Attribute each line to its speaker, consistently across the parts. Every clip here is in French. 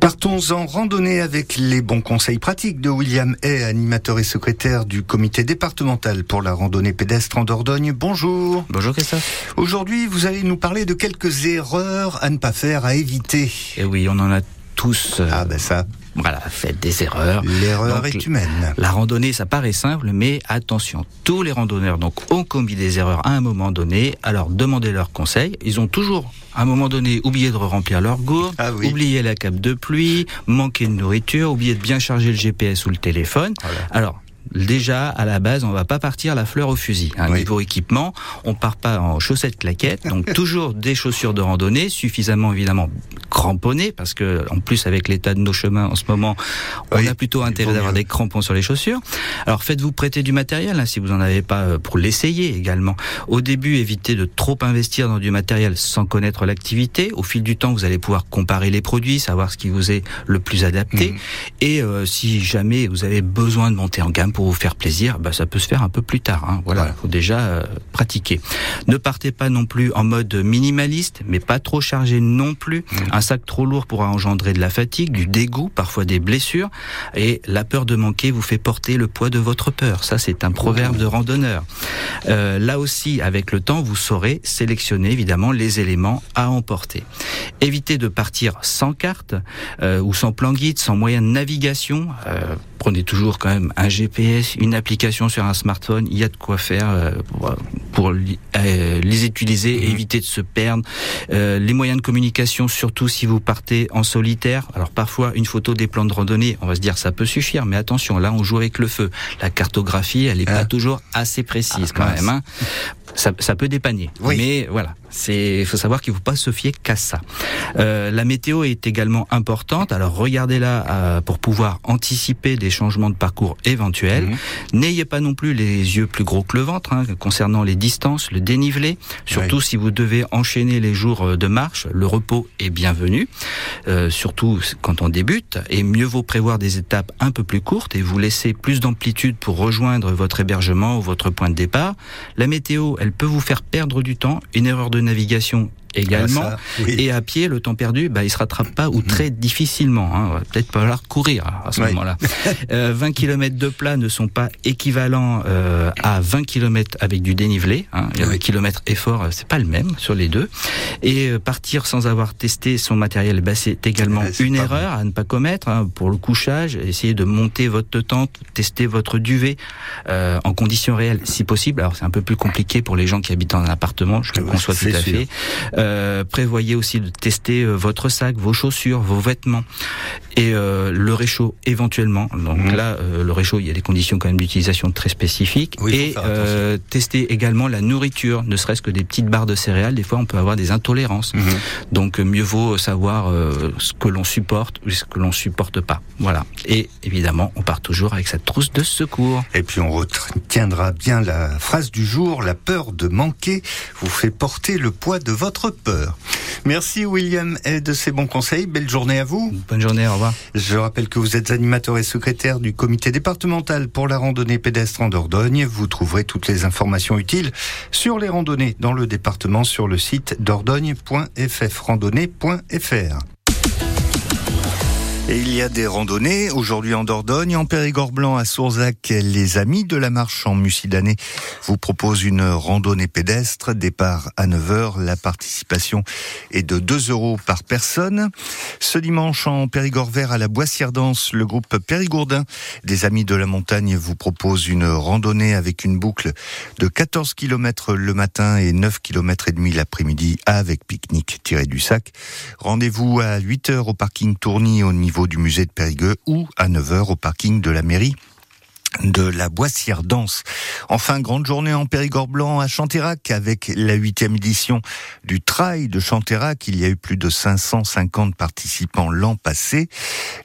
Speaker 1: Partons en randonnée avec les bons conseils pratiques de William Hay, animateur et secrétaire du comité départemental pour la randonnée pédestre en Dordogne. Bonjour.
Speaker 2: Bonjour Christophe.
Speaker 1: Aujourd'hui, vous allez nous parler de quelques erreurs à ne pas faire, à éviter.
Speaker 2: Et eh oui, on en a tous.
Speaker 1: Euh, ah ben ça.
Speaker 2: Voilà, faites des erreurs.
Speaker 1: L'erreur est humaine.
Speaker 2: La randonnée, ça paraît simple, mais attention, tous les randonneurs donc ont commis des erreurs à un moment donné. Alors demandez leurs conseils. Ils ont toujours, à un moment donné, oublié de remplir leur gourde, ah oublié la cape de pluie, manqué de nourriture, oublié de bien charger le GPS ou le téléphone. Alors déjà à la base, on va pas partir la fleur au fusil. Hein, Niveau équipement, on part pas en chaussettes claquettes, donc toujours des chaussures de randonnée, suffisamment évidemment cramponnées, parce que en plus avec l'état de nos chemins en ce moment, on a plutôt intérêt d'avoir des crampons sur les chaussures. Alors faites-vous prêter du matériel hein, si vous en avez pas euh, pour l'essayer également. Au début, évitez de trop investir dans du matériel sans connaître l'activité. Au fil du temps, vous allez pouvoir comparer les produits, savoir ce qui vous est le plus adapté. Mmh. Et euh, si jamais vous avez besoin de monter en gamme pour vous faire plaisir, bah, ça peut se faire un peu plus tard. Hein. Voilà, il faut déjà euh, pratiquer. Ne partez pas non plus en mode minimaliste, mais pas trop chargé non plus. Mmh. Un sac trop lourd pourra engendrer de la fatigue, du dégoût, parfois des blessures. Et la peur de manquer vous fait porter le poids de votre peur. Ça, c'est un proverbe de randonneur. Euh, là aussi, avec le temps, vous saurez sélectionner évidemment les éléments à emporter. Évitez de partir sans carte euh, ou sans plan guide, sans moyen de navigation. Prenez toujours quand même un GPS, une application sur un smartphone. Il y a de quoi faire euh, pour, euh, les utiliser et mhm. éviter de se perdre. Euh, les moyens de communication, surtout si vous partez en solitaire. Alors parfois, une photo des plans de randonnée, on va se dire ça peut suffire, mais attention, là on joue avec le feu. La cartographie, elle n'est pas ah. toujours assez précise ah, quand même. Hein. Ça, ça, peut dépanner, mais voilà, c'est faut savoir qu'il ne faut pas se fier qu'à ça. Euh, la météo est également importante. Alors regardez-la euh, pour pouvoir anticiper des changements de parcours éventuels. Mhm. N'ayez pas non plus les yeux plus gros que le ventre hein, concernant les distances, le dénivelé. Surtout si vous devez enchaîner les jours euh, de marche, le repos est bienvenu. Euh, surtout quand on débute. Et mieux vaut prévoir des étapes un peu plus courtes et vous laisser plus d'amplitude pour rejoindre votre hébergement ou votre point de départ. La météo, elle peut vous faire perdre du temps. Une erreur de navigation également. Ah, et à pied, le temps perdu, bah, il se rattrape pas ou très difficilement. Hein. Peut-être pas falloir courir à ce moment-là. Euh, 20 km de plat ne sont pas équivalents euh, à 20 km avec du dénivelé. Hein. Le kilomètre effort, euh, c'est pas le même sur les deux. Et euh, partir sans avoir testé son matériel, bah, c'est également une erreur à ne pas commettre. Hein. Pour le couchage, essayez de monter votre tente, tester votre duvet euh, en conditions réelles si possible. Alors c'est un peu plus compliqué pour les gens qui habitent un appartement, je le conçois tout à fait. Euh, prévoyez aussi de tester euh, votre sac, vos chaussures, vos vêtements et euh, le réchaud éventuellement. Donc mhm. là, le réchaud, il y a des conditions quand même d'utilisation très spécifiques. et tester également la nourriture, ne serait-ce que des petites barres de céréales. Des fois, on peut avoir des intolérances. Mhm. Donc mieux vaut savoir ce que l'on supporte ou ce que l'on supporte pas. Voilà. Et évidemment, on part toujours avec sa trousse de secours.
Speaker 1: Et puis on retiendra bien la phrase du jour la peur de manquer vous fait porter le poids de votre peur. Merci William et de ces bons conseils. Belle journée à vous.
Speaker 2: Bonne journée, au revoir.
Speaker 1: Je rappelle que vous êtes animateur et secrétaire du comité départemental pour la randonnée pédestre en Dordogne. Vous trouverez toutes les informations utiles sur les randonnées dans le département sur le site dordogne.ffrandonnée.fr. Et il y a des randonnées aujourd'hui en Dordogne, en Périgord blanc à Sourzac. Les amis de la marche en Mucidané vous proposent une randonnée pédestre. Départ à 9h. La participation est de 2 euros par personne. Ce dimanche en Périgord vert à la Boissière Danse, le groupe Périgourdin des amis de la montagne vous propose une randonnée avec une boucle de 14 km le matin et 9 km et demi l'après-midi avec pique-nique tiré du sac. Rendez-vous à 8h au parking Tourny au niveau du musée de Périgueux ou à 9h au parking de la mairie de la Boissière Danse. Enfin, grande journée en Périgord Blanc à Chantérac avec la huitième édition du Trail de Chantérac. Il y a eu plus de 550 participants l'an passé.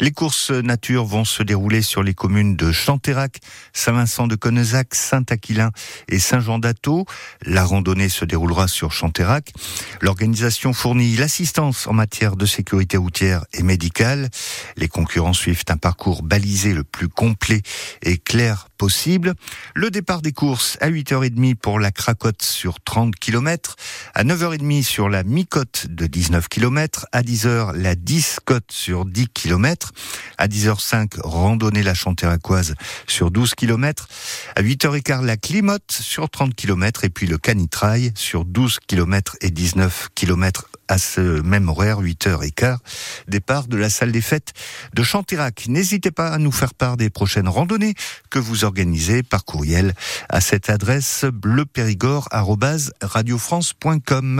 Speaker 1: Les courses nature vont se dérouler sur les communes de Chantérac, Saint-Vincent de Connezac, Saint-Aquilin et Saint-Jean d'Ateau. La randonnée se déroulera sur Chantérac. L'organisation fournit l'assistance en matière de sécurité routière et médicale. Les concurrents suivent un parcours balisé le plus complet et clair possible. Le départ des courses à 8h30 pour la cracotte sur 30 km, à 9h30 sur la mi-côte de 19 km, à 10h la 10 côte sur 10 km, à 10h05 randonnée la Chantéracoise sur 12 km, à 8h15 la Climotte sur 30 km et puis le Canitrail sur 12 km et 19 km à ce même horaire, 8h15, départ de la salle des fêtes de Chantirac. N'hésitez pas à nous faire part des prochaines randonnées que vous organisez par courriel à cette adresse bleuperigord.radiofrance.com.